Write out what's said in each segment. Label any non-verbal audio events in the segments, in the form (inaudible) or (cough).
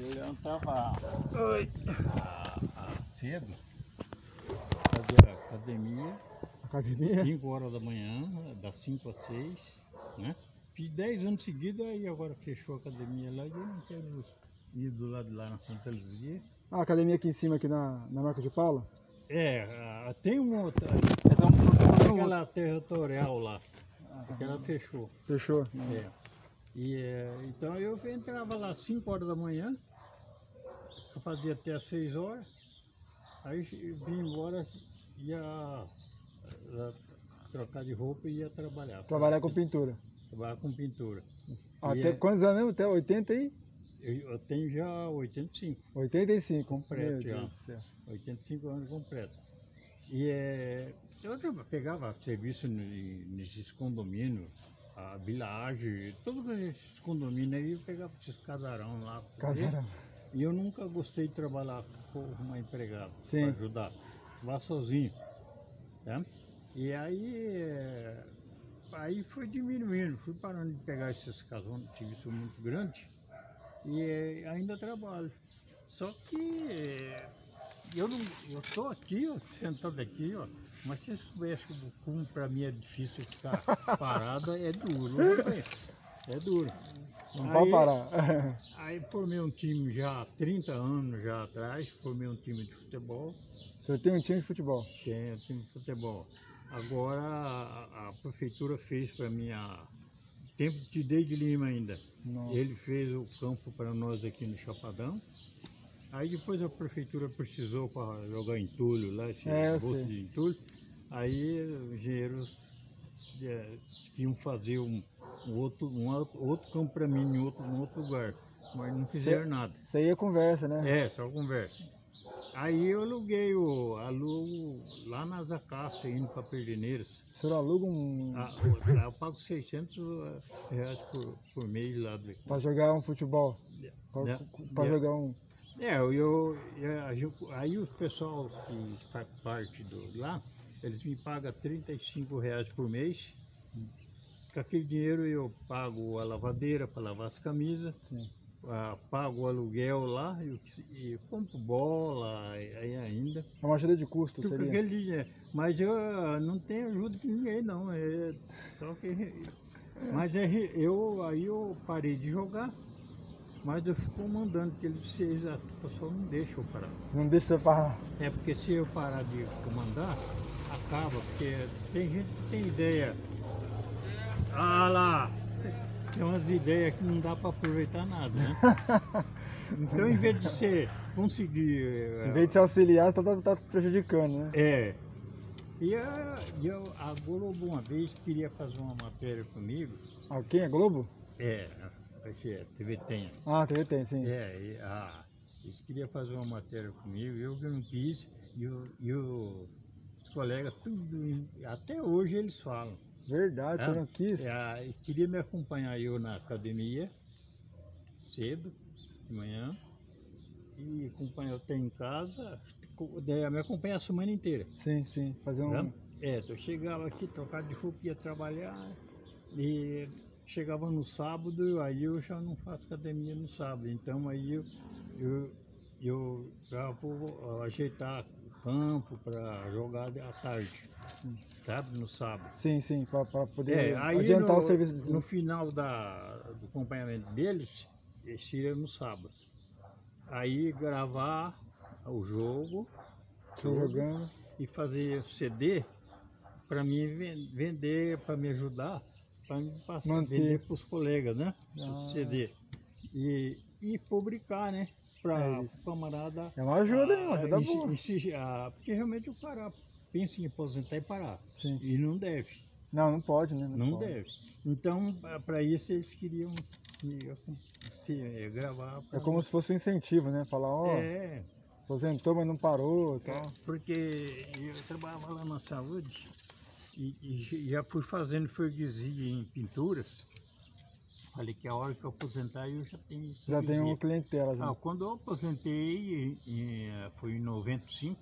Eu levantava Oi. a- a- cedo, fazia academia, Academia? 5 horas da manhã, das 5 às 6, né? Fiz 10 anos seguidos, aí agora fechou a academia lá e eu não quero ir do lado de lá na Santa Luzia. Ah, a academia aqui em cima, aqui na, na Marca de Paula? É, a- tem uma outra, Então, um aquela territorial lá, aquela fechou. Fechou. É. E, é, então eu entrava lá às 5 horas da manhã, eu fazia até às 6 horas, aí vim embora, ia ah, trocar de roupa e ia trabalhar. Trabalhar com pintura. Trabalhar com pintura. Até é- quantos anos mesmo? Até 80 e? eu, eu tenho já 85, 85. Completo já. Deus do céu. 85 anos completo. E é, eu pegava serviço ne- nesses condomínios, a Village, todos esses condomínios aí, eu pegava esses casarão lá. Casarão. E eu nunca gostei de trabalhar com uma empregada para ajudar. Trabalhar sozinho. Né? E aí, é, aí foi diminuindo, fui parando de pegar esses casões de serviço muito grande e é, ainda trabalho. Só que é, eu não, eu tô aqui, ó, sentado aqui, ó, mas se soubesse que como para mim é difícil ficar parada, é duro, né? é duro. Não Aí- pode parar. (laughs) Aí formei um time já há 30 anos já atrás, formei um time de futebol, O senhor tem um time de futebol. tem um time de futebol. Agora a, a prefeitura fez para mim a tempo de Deide Lima ainda. Nossa. Ele fez o campo para nós aqui no Chapadão. Aí depois a prefeitura precisou para jogar entulho lá, esse É, bolso de entulho. Aí os engenheiros é, iam fazer um, um outro, um outro, campo para mim em outro, em outro lugar. Mas não fizeram nada. Isso aí é conversa, né? É, só conversa. Aí eu aluguei o alugo lá nas Acácia, indo para Perdineiras. O senhor aluga um. Ah, lá eu pago 600 reais por, por mês lá. Do, Pra jogar um futebol. Pra, pra É. jogar um. É, eu, eu, eu- aí o pessoal que faz parte do lá, eles me pagam 35 reais por mês. Com aquele dinheiro eu pago a lavadeira para lavar as camisas, ah, pago o aluguel lá e, compro bola aí ainda. É uma ajuda de custo, Tudo com seria. aquele dinheiro. Mas eu ah, não tenho ajuda de ninguém não. É, só que, mas é, eu, aí eu parei de jogar, mas eu fico mandando que eles vocês, a pessoa não deixa eu parar. Não deixa você parar. É porque se eu parar de comandar, acaba, porque tem gente que tem ideia. Ah lá! Tem umas ideias que não dá para aproveitar nada, né? (laughs) Então em vez de você conseguir. eh, Em vez de se auxiliar, você tá, tá prejudicando, né? é. E a, e eu, a Globo uma vez queria fazer uma matéria comigo. Ah, quem é Globo? É, esse é, TV Tem. Ah, TV tem, sim. É, e, ah, eles queriam fazer uma matéria comigo, eu que não quis, e, o- e o- colegas, tudo, até hoje eles falam. Verdade, o senhor Ah, não quis. É, ah, queria me acompanhar eu na academia, cedo, de manhã, e acompanhar até em casa, me acompanhar a semana inteira. Sim, sim. Fazer um. Né? É, eu chegava aqui, trocava de roupa, ia trabalhar e chegava no sábado, aí eu já não faço academia no sábado, então aí eu, eu, eu já vou ajeitar o campo para jogar à tarde, sabe, no sábado. Sim, sim, pra poder É, adiantar no, o serviço. de- no final da, do acompanhamento deles, eles tiram no sábado. Aí gravar o jogo, Tô todo, jogando. e fazer CD para mim ven- vender, para me ajudar, para me passar, Manter. vender para os colegas, né? Ah. O CD. E, e publicar, né? Para É o isso. camarada. É uma ajuda, hein? Uma ah, ajuda insi- boa. insi- ah, porque realmente o cara pensa em aposentar e parar. Sim. E não deve. Não, não pode, né? Não pode. deve. Então, para isso, eles queriam que se, eh, gravar. É como se fosse um incentivo, né? Falar, ó, É, aposentou, mas não parou e tal. porque eu trabalhava lá na saúde e, e já fui fazendo freguesia em pinturas. Falei que a hora que eu aposentar eu já tenho Já tem um freguesia. clientela já. Ah, quando eu aposentei, em- foi em 95,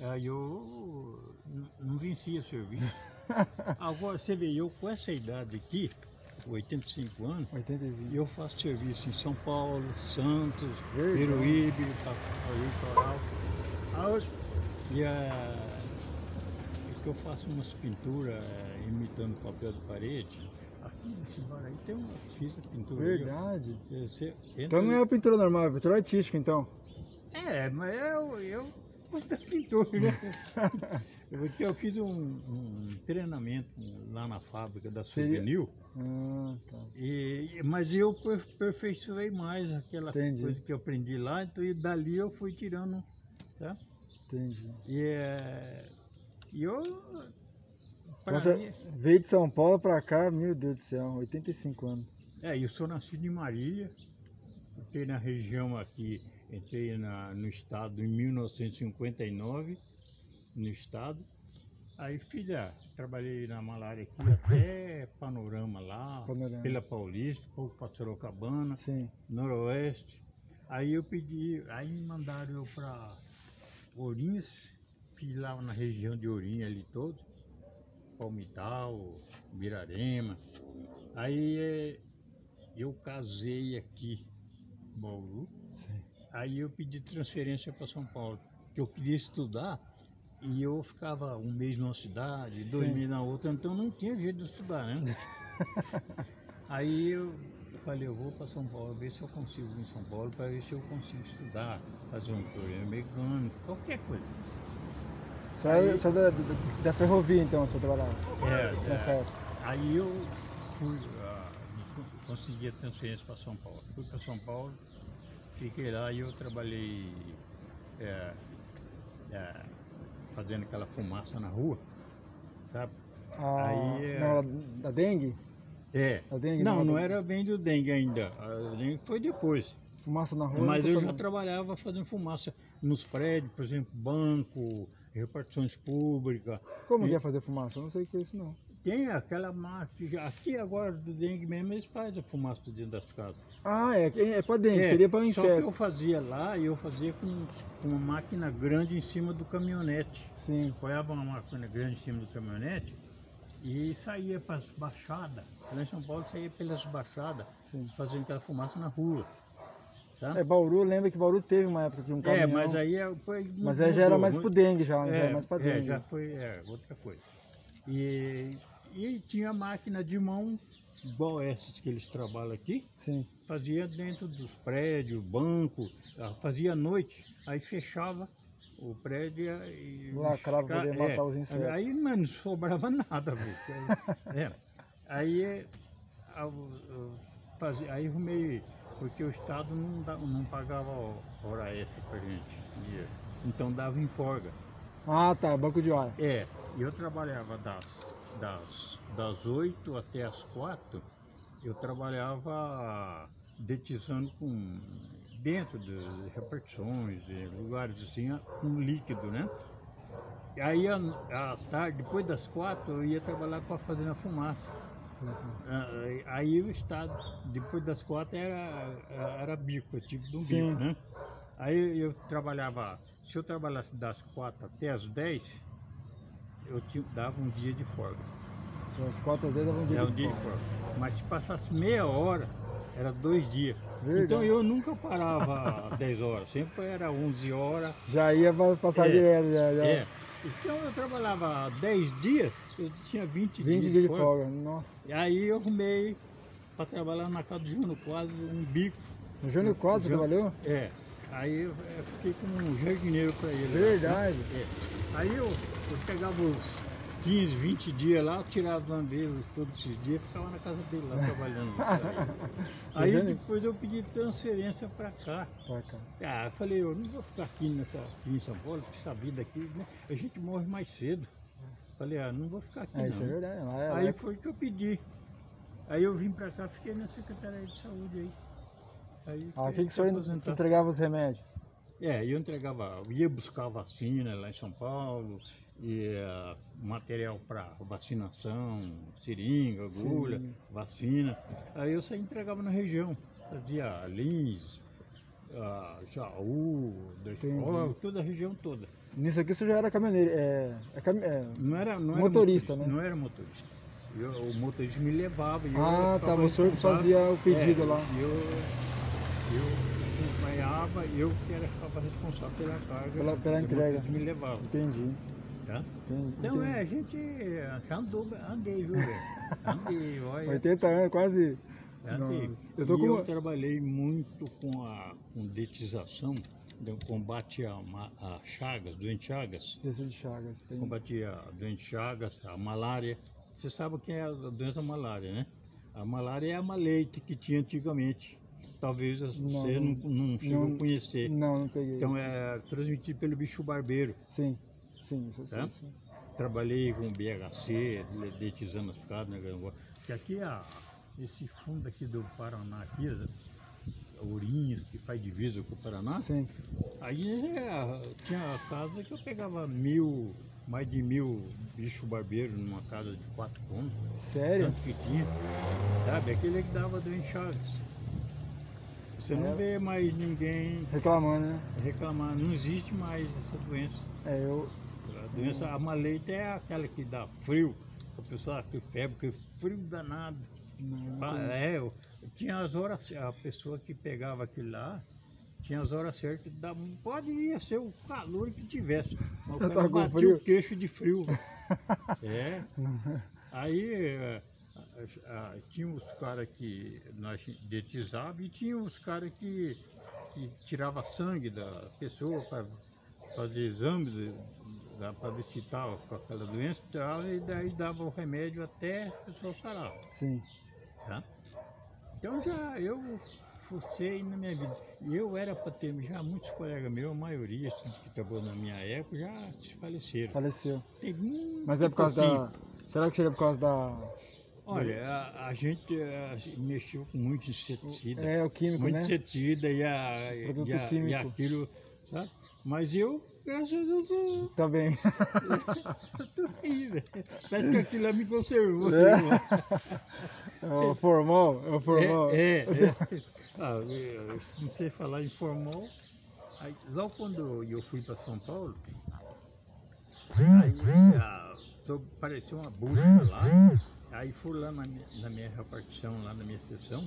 aí eu não vencia serviço. (laughs) Agora, você vê, eu com essa idade aqui, 85 anos, 85. e eu faço serviço em São Paulo, Santos, Verdade. Peruíbe, Litoral. Ah, E a, é que eu faço umas pinturas é, imitando papel de parede. Aqui nesse bar aí tem uma, fiz a pintura. Verdade. Entra Então não é uma pintura normal, é pintura artística então. É, mas eu, eu gosto da pintura, né? (laughs) Porque eu fiz um, um treinamento lá na fábrica da Souvenir, Ah, tá. e, mas eu per- aperfeiçoei mais aquela Entendi. coisa que eu aprendi lá, então e dali eu fui tirando, tá? Entendi. E, é, e eu, pra você mim, veio de São Paulo pra cá, meu Deus do céu, 85 anos. é, eu sou nascido em Marília, fiquei na região aqui, entrei na, no estado em 1959, no estado. Aí ah, trabalhei na malária aqui até Panorama lá, Panorama. pela Paulista, pouco para Sorocabana, Sim. Noroeste. Aí eu pedi, aí me mandaram eu para Ourinhos, fiz lá na região de Ourinhos ali todo, Palmital, Birarema. Aí eh, eu casei aqui, Bauru, Sim. aí eu pedi transferência para São Paulo, que eu queria estudar e eu ficava um mês numa cidade, dois Sim. meses na outra, então não tinha jeito de estudar, né? (laughs) Aí eu falei, eu vou para São Paulo, ver se eu consigo ir em São Paulo para ver se eu consigo estudar, fazer um torneio mecânico, qualquer coisa. Só, é- Aí- só da, da, da ferrovia então, você trabalhava. É, Tá é. Aí eu fui, co- consegui a transferência para São Paulo. Fui para São Paulo, fiquei lá e eu trabalhei é, é, fazendo aquela fumaça na rua, sabe? Ah, Aí, é- não, da, da dengue? É. Dengue Não, não não era- bem do dengue ainda. A dengue foi depois. Fumaça na rua? Mas eu já trabalhava fazendo fumaça nos prédios, por exemplo, banco, repartições públicas. Como E- que é fazer fumaça? Eu não sei o que é isso não. Tem aquela máquina, aqui agora do dengue mesmo, eles fazem a fumaça dentro das casas. Ah, é, é pra dengue, É, seria pra Só que inseto. eu fazia lá eu fazia com, com uma máquina grande em cima do caminhonete. Sim, Apoiava uma máquina grande em cima do caminhonete e saía para as baixadas. Lá em São Paulo saía pelas baixadas, sim. fazendo aquela fumaça na rua. Sabe? É, Bauru, lembra que Bauru teve uma época que um É, caminhão... mas aí é- foi. Mas aí já era mais pro dengue já, né? já É, era mais pra é, dengue. já foi é, outra coisa. E, e tinha máquina de mão, igual essas que eles trabalham aqui, Sim, fazia dentro dos prédios, banco, ah, fazia à noite, aí fechava o prédio e. Lacrava pra poder matar os insetos. Aí mas não sobrava (laughs) nada, bicho. Aí, é, aí é, a- o- fazia, aí arrumei, porque o Estado não, não pagava hora extra pra gente. e, então dava em folga. Ah, tá, banco de hora. É, eu trabalhava das, das, das 8 até as 4, eu trabalhava detizando com dentro de repartições, em lugares assim, com líquido, né? E aí à tarde, depois das quatro, eu ia trabalhar com a fazenda fumaça. Ah, Aí o estado, depois das quatro era, era bico, tipo de um Sim. bico, né? Aí eu trabalhava, se eu trabalhasse das quatro até as dez, eu tinha, dava um dia de folga. As quatro às dez davam um dia um de dia de folga. Mas se passasse meia hora, era dois dias. Verdade. Então eu nunca parava (laughs) 10 horas, sempre era 11 horas. Já ia pa- passar É, direto, já. já. É. Então eu trabalhava 10 dias, eu tinha 20, 20 dias dias de folga. Nossa. E aí eu arrumei para trabalhar na casa do Júnior Quadro um bico. No Júnior Quadro Já- trabalhou? É. Aí eu, eu fiquei como um jardineiro para ele. lá, Verdade. né? É. Aí eu, eu pegava os 15, 20 dias lá, tirava vez todos esses dias e ficava na casa dele lá (laughs) trabalhando. (laughs) aí vendo? depois eu pedi transferência para cá. Pra cá. Ah, eu falei, eu não vou ficar aqui, nessa, aqui em São Paulo, porque essa vida aqui, né? A gente morre mais cedo. Falei, ah, não vou ficar aqui É, não. isso é verdade. Lá é, lá Aí é- foi que eu pedi. Aí eu vim pra cá, fiquei na Secretaria de Saúde aí. aí Ah, que, que o senhor aposentar. entregava os remédios? É, eu entregava, eu ia buscar vacina lá em São Paulo, e material para vacinação, seringa, agulha, Sim. vacina. Aí eu saí entregava na região. Fazia Lins, ah, Jaú, escola, toda a região toda. Nisso aqui o senhor já era caminhoneiro. É, é é, Não era, não era Motorista, né? Não era motorista. Eu, o motorista me levava. e eu Ah, tá. O senhor fazia o pedido É, lá. Eu, eu acompanhava, eu que era, ficava responsável pela carga. Pela- pela o entrega. motorista me levava. Entendi. Tá? entendi, Então é, a gente já andou, andei, viu, velho? Andei, (laughs) olha. 80 anos, quase. andei. Nossa, eu tô com eu trabalhei muito com a com detização, do combate a, a chagas, doente chagas. Doença Chagas. Tem... Combater a doente chagas, a malária. Você sabe o que é a doença malária, né? A malária é a maleite que tinha antigamente. Talvez você Não, não, não chegou não- a conhecer. Não, não peguei. Então é transmitido pelo bicho barbeiro. Sim, sim, isso sei, Tá? sim. Trabalhei com BHC, letizando as ficadas, né? Porque aqui, a, esse fundo aqui do Paraná, aqui, Ourinhos, que faz divisa com o Paraná, Sim. aí é, tinha casa que eu pegava mil, mais de mil bicho barbeiro numa casa de quatro cômodos, Sério? tanto que tinha, sabe? Aquele que dava doente chagas. Você É. não vê mais ninguém Reclamando, né? reclamar, não existe mais essa doença. É, eu. A doença, a maleita é aquela que dá frio, a pessoa que febre, que frio danado. Não, Ah, é, eu, tinha as horas, a pessoa que pegava aquilo lá, tinha as horas certas, dá, pode ser o calor que tivesse, mas o cara batia o queixo de frio. (laughs) É, aí eh, a- a- tinha os caras que nós detizávamos e tinha os caras que, que tirava sangue da pessoa para fazer exames para ver se estava com aquela doença e tal, e daí dava o remédio até a pessoa sarar. Sim. Tá? Então já eu fucei na minha vida. E eu era para ter, já muitos colegas meus, a maioria assim, que trabalhou na minha época, já se faleceram. Faleceu. Tem muito Mas é por causa pouquinho. da. Será que seria por causa da. Olha, a, a gente eh, mexeu com muito inseticida. É, o químico, muito né? inseticida e, a, Produto e, a- e aquilo, sabe? Mas eu, graças a Tá bem. eu (laughs) tô aí, velho. Parece que aquilo lá me conservou. É. É o formal? É o formal. É, é, é. (laughs) Ah, eu- não sei falar em formal. Aí, logo quando eu fui para São Paulo, aí ah, apareceu uma busca lá. Aí fui lá na minha, na minha repartição, lá na minha sessão,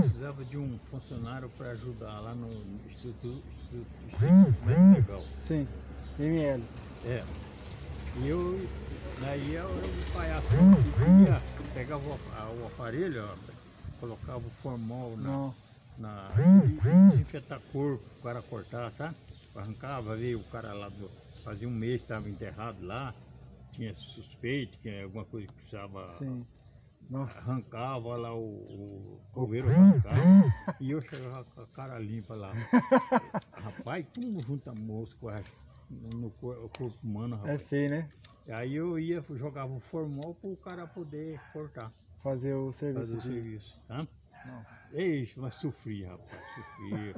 precisava de um funcionário para ajudar lá no Instituto, Instituto, Instituto Legal. Sim. ML. É. E eu, daí eu, eu o palhaço ia, pegava o, a- o aparelho, ó, colocava o formol na, na desinfetar corpo, o cara cortar, tá? Arrancava, veio o cara lá do. Fazia um mês que estava enterrado lá, tinha suspeito, que alguma coisa que precisava. Sim. Nossa. Arrancava lá o, o coveiro arrancava e eu chegava com a cara limpa lá. (laughs) Rapaz, como junta mosco no corpo humano, É rapaz. feio, né? Aí eu ia, jogava o formol para o cara poder cortar, Fazer o serviço. fazer o serviço. Tá? Nossa. Eixe, mas sofri, rapaz, sofri.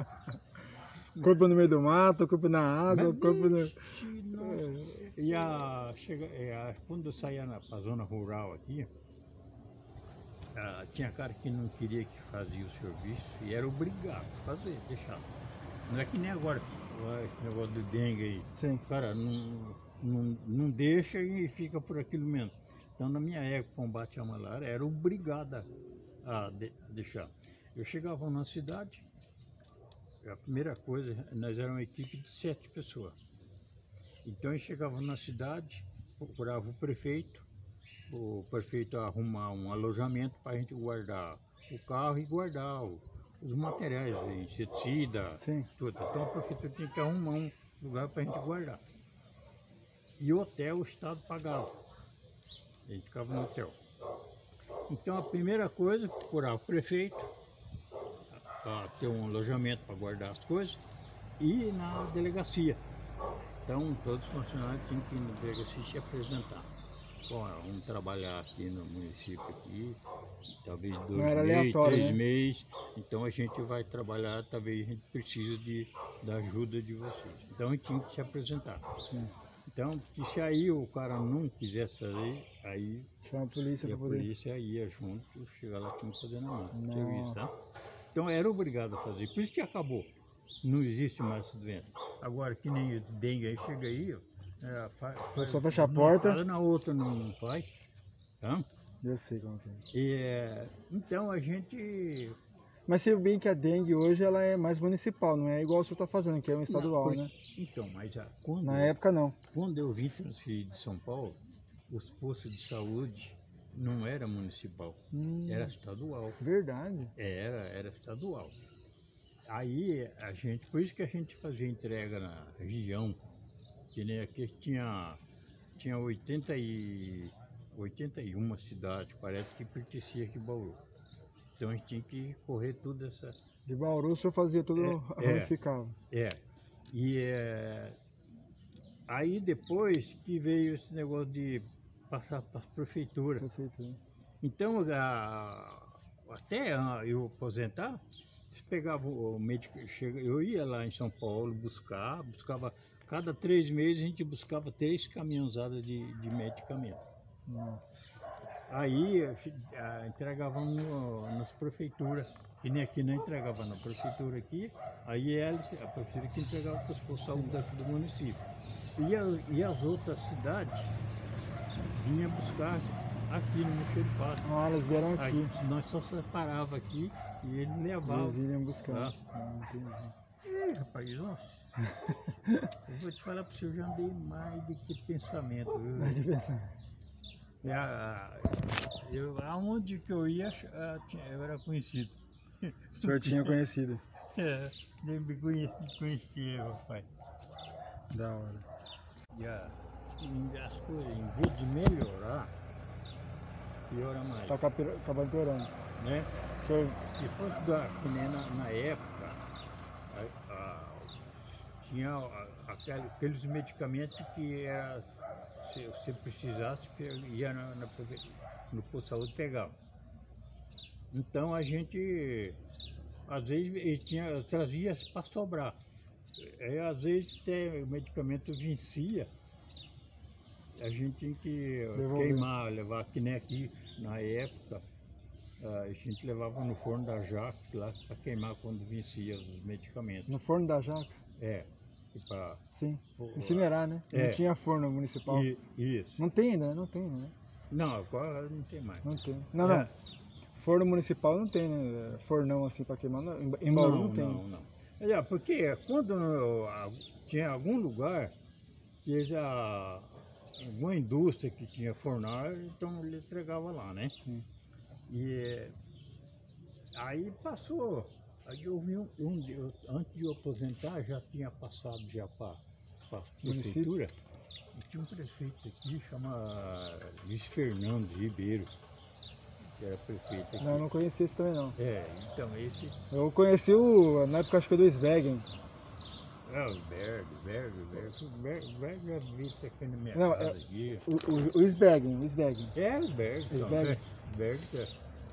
(laughs) Corpo no meio do mato, corpo na água, Mas, corpo no. nossa. E a, chega, é, a- quando eu saía na zona rural aqui, ah, tinha cara que não queria que fazia o serviço e era obrigado a fazer, deixar. Não é que nem agora, esse negócio do dengue aí. Sim. Cara, não, não, não deixa e fica por aquilo mesmo. Então, na minha época, combate à malária era obrigada a de- deixar. Eu chegava na cidade, a primeira coisa, nós éramos uma equipe de sete pessoas. Então, eu chegava na cidade, procurava o prefeito, o prefeito arrumar um alojamento para a gente guardar o carro e guardar o- os materiais, inseticida, Sim. tudo. Então a prefeitura tinha que arrumar um lugar para a gente guardar. E o hotel o Estado pagava. A gente ficava no hotel. Então a primeira coisa, procurar o prefeito, para ter um alojamento para guardar as coisas, e na delegacia. Então todos os funcionários tinham que ir na delegacia se apresentar. Bom, vamos trabalhar aqui no município aqui, talvez dois meses, três né? meses, então a gente vai trabalhar, talvez a gente precisa de, da ajuda de vocês. Então a gente tinha que se apresentar. Sim. Então, que se aí o cara não quisesse fazer, aí Chama a polícia a pra poder. polícia ia junto, chegar lá tinha que fazer na mão. Então era obrigado a fazer, por isso que acabou. Não existe mais essa doença. Agora que nem o dengue aí, chega aí, ó, é, fa- faz, só fecha a porta. fala na outra não faz, tá? Eu sei como é. E, é, então a gente. Mas se bem que a dengue hoje ela é mais municipal, não é igual o senhor está fazendo, que é um estadual, Não, né? Então, mas ah, quando, Na época não. quando eu vim transferir de São Paulo, os postos de saúde não era municipal, Hum, era estadual. Verdade. Era, era estadual. Aí a gente, por isso que a gente fazia entrega na região, que nem aqui tinha, tinha 80 e, 81 cidades, parece que pertencia aqui Bauru. Então a gente tinha que correr tudo essa. De Bauru o senhor fazia tudo, É, é. ramificava. É. E é, aí depois que veio esse negócio de passar para as prefeituras. Perfeito. né? Então, a- até ah, eu aposentar, eles pegavam o médico, eu ia lá em São Paulo buscar, buscava, cada três meses a gente buscava três caminhõezadas de, de medicamento. Nossa. Aí entregavam no- nas prefeituras, que nem aqui não entregava na prefeitura aqui, aí eles, a prefeitura que entregava para os postos de saúde daqui do município. E, a- e as outras cidades vinham buscar aqui no Mexerifado. Ah, eles vieram aqui. Aí nós só separava aqui e ele levava. Eles iriam buscar. Ah. Ah, entendi. Ei, rapaz, nossa. (laughs) eu vou te falar para você, eu já andei mais do que pensamento. viu? Vai de pensar. É, a- eu, aonde que eu ia, ah, eu era conhecido. O senhor tinha conhecido. (laughs) É, nem me conhecia, conhecia, rapaz. Da hora. E, a- as coisas, em vez de melhorar, piora mais. Tá acabando piorando. Né? Senhor Se fosse da, na, na época, a- a- tinha aquele- aqueles medicamentos que era, se você precisasse, ia na, na, no posto de saúde pegava. Então a gente, às vezes, tinha, trazia para sobrar. Às vezes até o medicamento vencia, a gente tinha que Devolver. queimar, levar, que nem aqui na época, a gente levava no forno da Jax lá para queimar quando vencia os medicamentos. no forno da Jax? É, pra, Sim. Incinerar, né? É. Não tinha forno municipal. e- isso. Não tem ainda, né? Não tem, né? Não, agora não tem mais. Não tem. Não, É. não. Forno municipal não tem, né? Fornão assim pra queimar. não. Em Ba- Em Bauru não, tem. Não, não. É, porque quando ah, tinha algum lugar que já alguma indústria que tinha fornal, então ele entregava lá, né? Sim. E aí passou. Aí eu vi um, um eu- antes de eu aposentar, já tinha passado já para a prefeitura. E tinha um prefeito aqui, chama Luiz Fernando Ribeiro, que era prefeito aqui. Não, eu não conheci esse também não. É, então esse Eu conheci o. Na época acho que é do Svegen. é o Berg, Berg, Berg. O Berg, Berg já vi até aqui na minha Não, casa é- aqui. O, o, o Svegen, o Svegen. É, os Berg. Os Então, Berg. é, Berg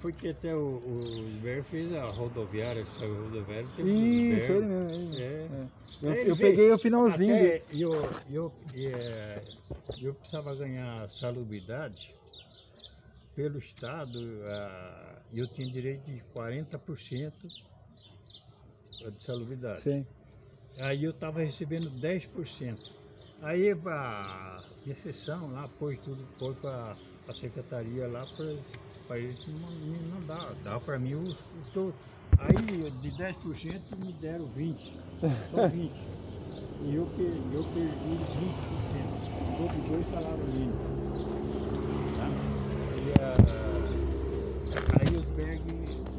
é. Foi que até o, o Berg fez a rodoviária, saiu a rodoviária. Isso, ele mesmo. Ele. É. É. Eu, eu peguei o finalzinho Até dele. eu, eu, é, eu precisava ganhar salubridade pelo Estado eu tinha direito de 40% de salubridade. Sim. Aí eu estava recebendo 10%. Aí a exceção lá pôs tudo, foi para a secretaria lá para eles me me mandar. Dá para mim o, o todo. Aí de 10% me deram 20%. Só (laughs) 20%. E eu, eu perdi 20%. Sobre dois salários mínimos. Tá? E, ah, aí os Berg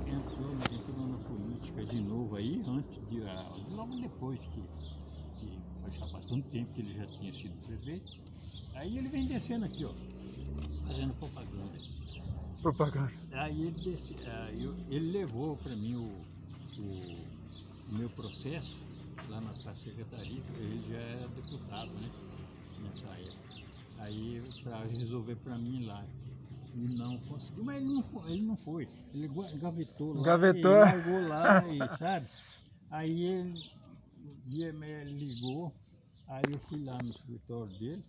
entrou, entrou na política de novo aí, antes de. ah, logo depois que, que faz bastante tempo que ele já tinha sido prefeito. Aí ele vem descendo aqui, ó, fazendo propaganda. Propaganda. Aí ele, ah, eu- ele levou para mim o, o, o meu processo lá na pra secretaria, ele já era deputado, né? Nessa época. Aí para resolver para mim lá. E não conseguiu, mas ele não foi, ele não foi. Ele gavetou lá. Gavetou? E largou lá, e, sabe? Aí ele me ligou, aí eu fui lá no escritório dele,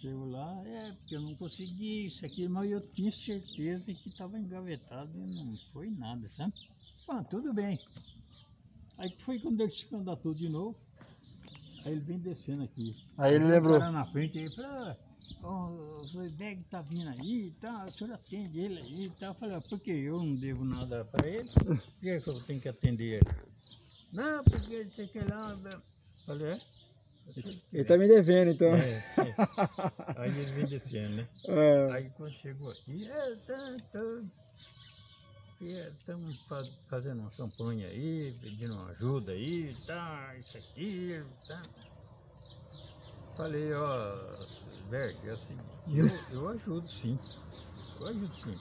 chegou lá, é, porque eu não consegui isso aqui, mas eu tinha certeza que estava engavetado e não foi nada, sabe? Ah, tudo bem. Aí foi quando ele se candidatou de novo, aí ele vem descendo aqui. Aí ele um lembrou. cara na frente aí falou, "Ah, ó, o Zoideg tá vindo aí e tal, o senhor atende ele aí e tal. Eu falei, ó, porque eu não devo nada pra ele, por que, que eu tenho que atender ele? Não, porque ele sei que lá. né? Falei, é? Ele tá me devendo, então. É, é. Aí ele vem descendo, né? (laughs) É. Aí quando chegou aqui, é, tá, tá. Estamos fazendo uma campanha aí, pedindo uma ajuda aí, tá, isso aqui, tá. Falei, ó, Berg, é o seguinte, eu, eu ajudo sim, eu ajudo sim.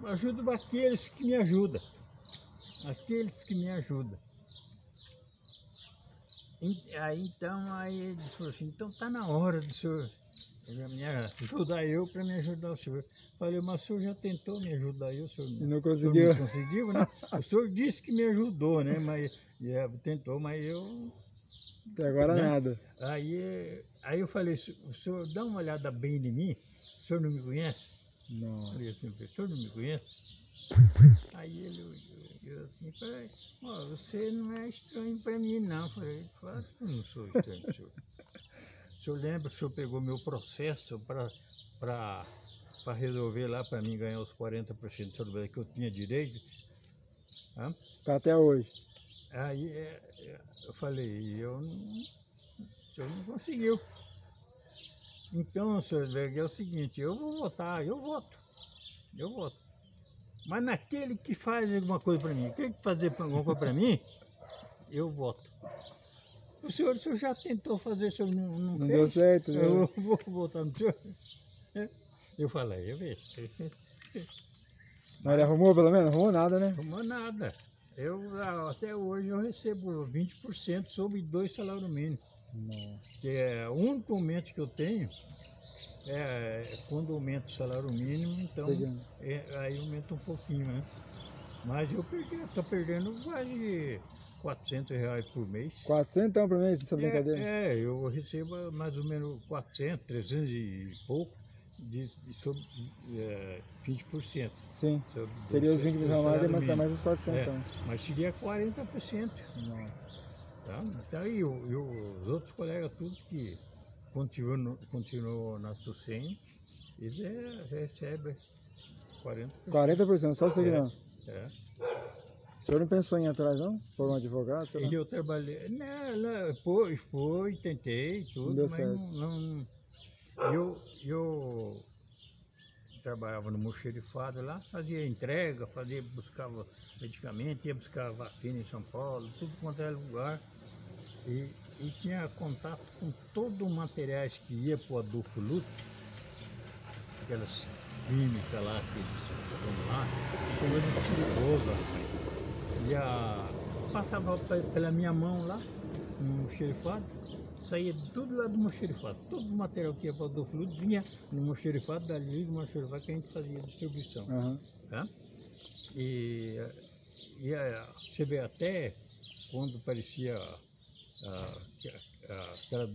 Eu ajudo aqueles que me ajudam, aqueles que me ajudam. Aí então, aí ele falou assim, então tá na hora do senhor me ajudar eu para me ajudar o senhor. Falei, mas o senhor já tentou me ajudar eu, o senhor E não o senhor conseguiu. não conseguiu, né? O senhor disse que me ajudou, né? Mas é, tentou, mas eu. Até agora Né? nada. Aí, aí eu falei, "Se- o senhor dá uma olhada bem em mim, o senhor não me conhece? Não. Falei assim, o senhor não me conhece? Aí ele olhou assim, falei, ó, você não é estranho para mim não. Falei, claro que eu não sou estranho senhor. O senhor lembra que o senhor pegou meu processo para resolver lá para mim ganhar os 40% sobre que eu tinha direito? Hã? Tá até hoje. Aí é, é, eu falei, eu não, o senhor não conseguiu. Então, senhor Berg, é o seguinte, eu vou votar, eu voto. Eu voto. Mas naquele que faz alguma coisa para mim, aquele que fazer alguma coisa para mim, eu voto. O senhor, o senhor já tentou fazer, o senhor não, não, Não fez? deu certo, né? Eu vou votar no senhor. Eu falei, eu vejo. Mas ele arrumou pelo menos? Arrumou nada, né? Arrumou nada. Eu, até hoje eu recebo 20% sobre dois salários mínimos. Que é o único aumento que eu tenho é quando aumenta o salário mínimo, então é, aí aumenta um pouquinho, né? Mas eu perdi, tô perdendo quase 400 reais por mês. 400 então pra mim, essa brincadeira? É, é, eu recebo mais ou menos 400, 300 e pouco de, de sobre é, 20%. Sim. sobre Seria os do 20 mil a salário mais, mas dá mínimo. mais uns 400 É, então. mas seria 40%. Nossa. Tá? Então, e, o- e os outros colegas, tudo que continuam no, continuam na SUSEM, eles é, recebem 40%. 40%, só que É. não. É. O senhor não pensou em atrás, não? Por um advogado? sei? E eu trabalhei. Não, não, foi, foi, tentei, tudo, deu mas certo. não. não- eu, eu trabalhava no mocherifado lá, fazia entrega, fazia, buscava medicamento, ia buscar vacina em São Paulo, tudo quanto era lugar. E, e tinha contato com todo o materiais que ia para o Adolfo Lutz, aquelas químicas lá que eles lá. E a, passava pe- pela minha mão lá, no mocherifado, saía tudo lá do mocherifado. Todo o material que ia para o Adolfo Lutz vinha no mocherifado, dali do mocherifado que a gente fazia a distribuição Aham. tá? E, e a, você vê até quando parecia ah, que- ah, aquela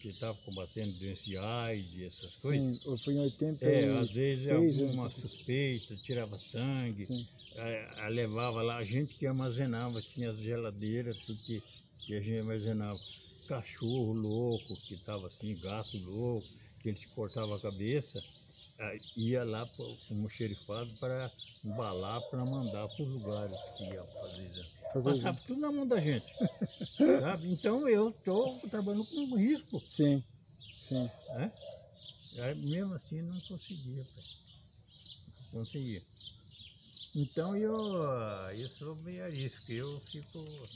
que estava combatendo doença de AIDS, essas coisas. Sim, eu fui em 86. É, às vezes alguma né? suspeita, tirava sangue, ah, ah, levava lá, a gente que armazenava, tinha as geladeiras, tudo que, que a gente armazenava. Cachorro louco, que estava assim, gato louco, que eles cortavam a cabeça, ia lá para o xerifado para embalar, para mandar para os lugares que ia fazer exame. Fazer Passava tudo na mão da gente. (laughs) sabe? Então eu estou trabalhando com risco. Sim, sim. Né? Aí, mesmo assim não conseguia, pai. Não conseguia. Então eu, eu sou meio arisco, eu fico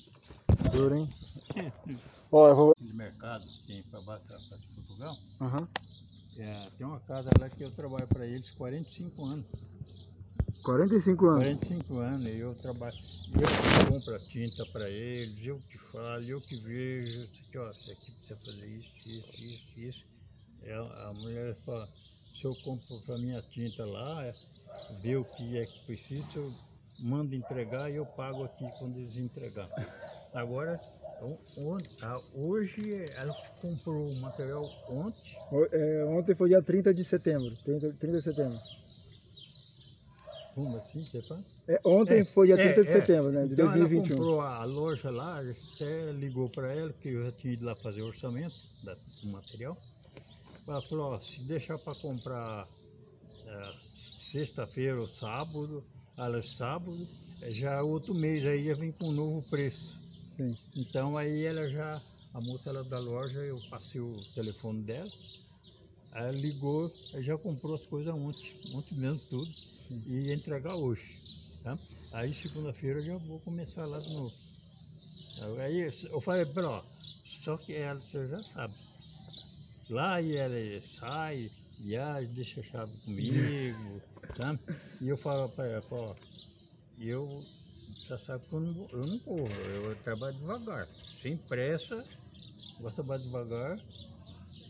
Duro, hein? (laughs) Ó, eu vou. de mercado, tem para de Portugal. Aham. É, tem uma casa lá que eu trabalho para eles 45 anos. 45 anos. 45 anos, e eu trabalho, eu que compro a tinta para eles, eu que falo, eu que vejo, isso aqui, ó, isso aqui precisa fazer isso, isso, isso, isso. É, a mulher fala, se eu compro para minha tinta lá, é, vê o que é que precisa, eu mando entregar e eu pago aqui quando eles entregar. Agora, hoje ela comprou o material ontem, é, ontem foi dia 30 de setembro. 30, 30 de setembro. Assim, você fala? É, ontem É, foi dia é, 30 de é. setembro, né? De Então ela 2021. comprou a loja lá, a gente até ligou para ela, que eu já tinha ido lá fazer o orçamento da- do material. ela falou, ó, se deixar para comprar é, sexta-feira ou sábado, ela sábado, é, já é outro mês aí já vem com um novo preço. Sim. Então aí ela já, a moça ela da loja, eu passei o telefone dela, aí ligou, já comprou as coisas ontem, ontem mesmo tudo, Sim. e ia entregar hoje. Tá? Aí segunda-feira eu já vou começar lá de novo. Aí eu falei pra ela, ó, só que ela, você já sabe. Lá e ela sai, viaja, deixa a chave comigo, sabe? E eu falo pra ela, ó, eu já sabe que eu não, eu não corro, eu trabalho devagar, sem pressa, gosto de trabalhar devagar.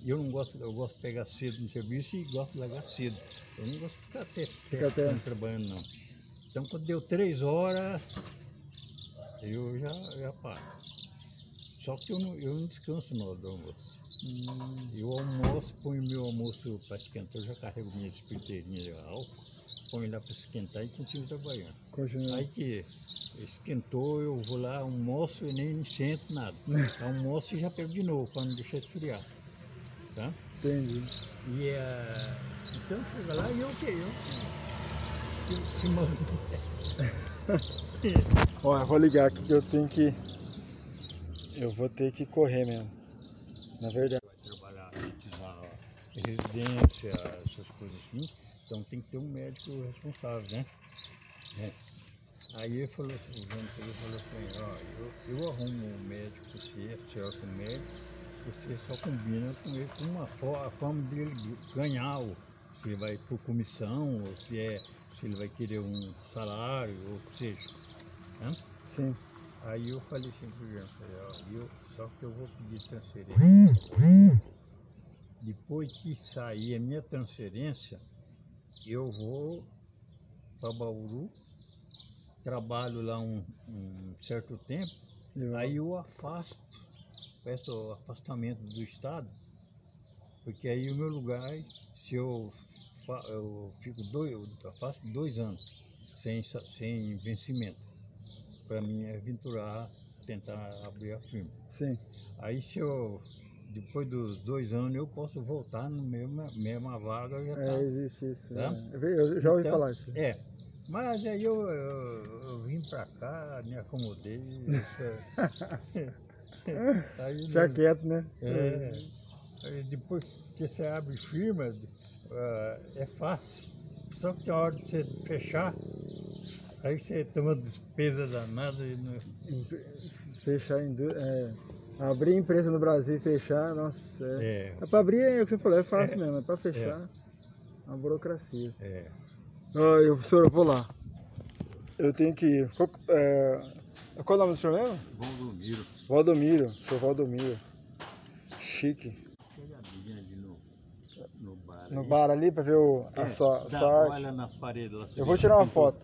Eu não gosto, eu gosto de pegar cedo no serviço e gosto de largar cedo. Eu não gosto de ficar até Fica até- trabalhando não. Então quando deu três horas, eu já, já paro. Só que eu não, eu não descanso na hora do almoço. Hum, Eu almoço, ponho meu almoço para esquentar, eu já carrego minha espiteirinha de álcool, ponho lá para esquentar e continuo trabalhando. continua. Aí que esquentou, eu vou lá, almoço e nem sento nada. (laughs) Almoço e já pego de novo, para não deixar esfriar. Tá? Entendi. E eh, então chega lá e eu o quê? Eu que, que mando. (laughs) Eu vou ligar aqui que eu tenho que. Eu vou ter que correr mesmo. Na verdade. vai trabalhar na residência, essas coisas assim, então tem que ter um médico responsável, né? É. Aí ele falou assim, o João falou assim, ó, eu, eu arrumo um médico para você, acerto um médico, você só combina com ele com uma fo- a forma dele ganhar, ou se ele vai por comissão, ou se é se ele vai querer um salário, ou o que seja. Né? Sim. Aí eu falei assim pro Jean, falei, ó, eu, só que eu vou pedir transferência. Depois que sair a minha transferência, eu vou para Bauru, trabalho lá um, um certo tempo, Eu- aí eu afasto, peço afastamento do Estado, porque aí o meu lugar, se eu, eu fico dois, eu afasto dois anos sem, sem vencimento, para mim aventurar, tentar abrir a firma. Sim. Aí se eu, depois dos dois anos, eu posso voltar na mesma, mesma vaga, já tá. É, existe isso. Tá? é. Eu já ouvi Então, falar isso. É, mas aí eu, eu, eu vim pra cá, me acomodei. (laughs) aí, Fica não- quieto, né? é, aí depois que você abre firma, ah, é fácil. Só que a hora de você fechar, aí você toma despesa danada e não, Fechar indú- é, abrir empresa no Brasil e fechar, nossa. É, é, é pra abrir, é o que você falou, é fácil mesmo, é pra fechar. É uma burocracia. é. Ó, eu, senhor, eu vou lá. Eu tenho que ir. Qual, é, qual é o nome do senhor mesmo? Valdomiro. Valdomiro, senhor Valdomiro. Chique. No, bar. No bar ali pra ver o, a É, sua, dá- sua arte. Olha nas paredes lá. Eu vou tirar uma foto.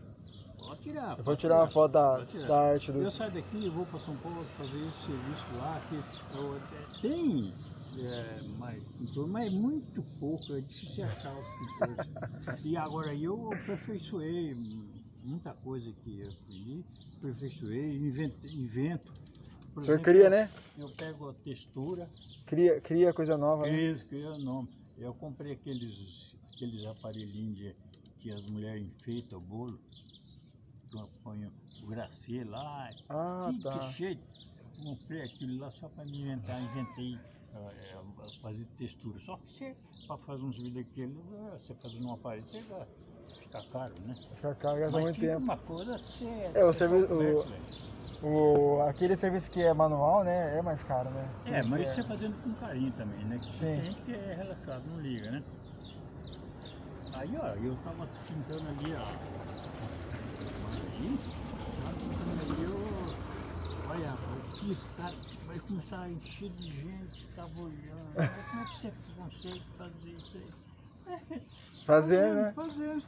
Pode tirar. Eu vou tirar uma foto da, da arte do. Eu saio daqui e vou para São Paulo fazer esse serviço lá, que eu, é, tem é, mais pintor, mas é muito pouco, é difícil achar os pintores. (laughs) e agora eu aperfeiçoei muita coisa que eu aprendi, aperfeiçoei, invento. invento. Por O senhor exemplo, cria, né? Eu pego a textura, Cria, cria coisa nova, né? isso, que é o nome. Eu comprei aqueles, aqueles aparelhinhos de- que as mulheres enfeitam o bolo. eu ponho o gracê lá. Ah, que, tá. que. Eu comprei aquilo lá só para me inventar. Inventei é, fazer textura. Só que você, para fazer uns vídeos daquele, ah, você fazer numa parede, você vai ficar caro, né? Fica caro, gasta muito tempo. uma coisa que você. É, o serviço- o-. O, aquele serviço que é manual, né? É mais caro, né? É, mas você fazendo com carinho também, né? Que Sim. tem gente que é relaxado, não liga, né? Aí, ó, eu tava pintando ali, ó. Aí, tava pintando ali, eu. Olha, aqui, cara, vai começar a encher de gente, tava olhando. Mas Como é que você consegue fazer isso aí? (laughs) Fazer, né? Fazendo.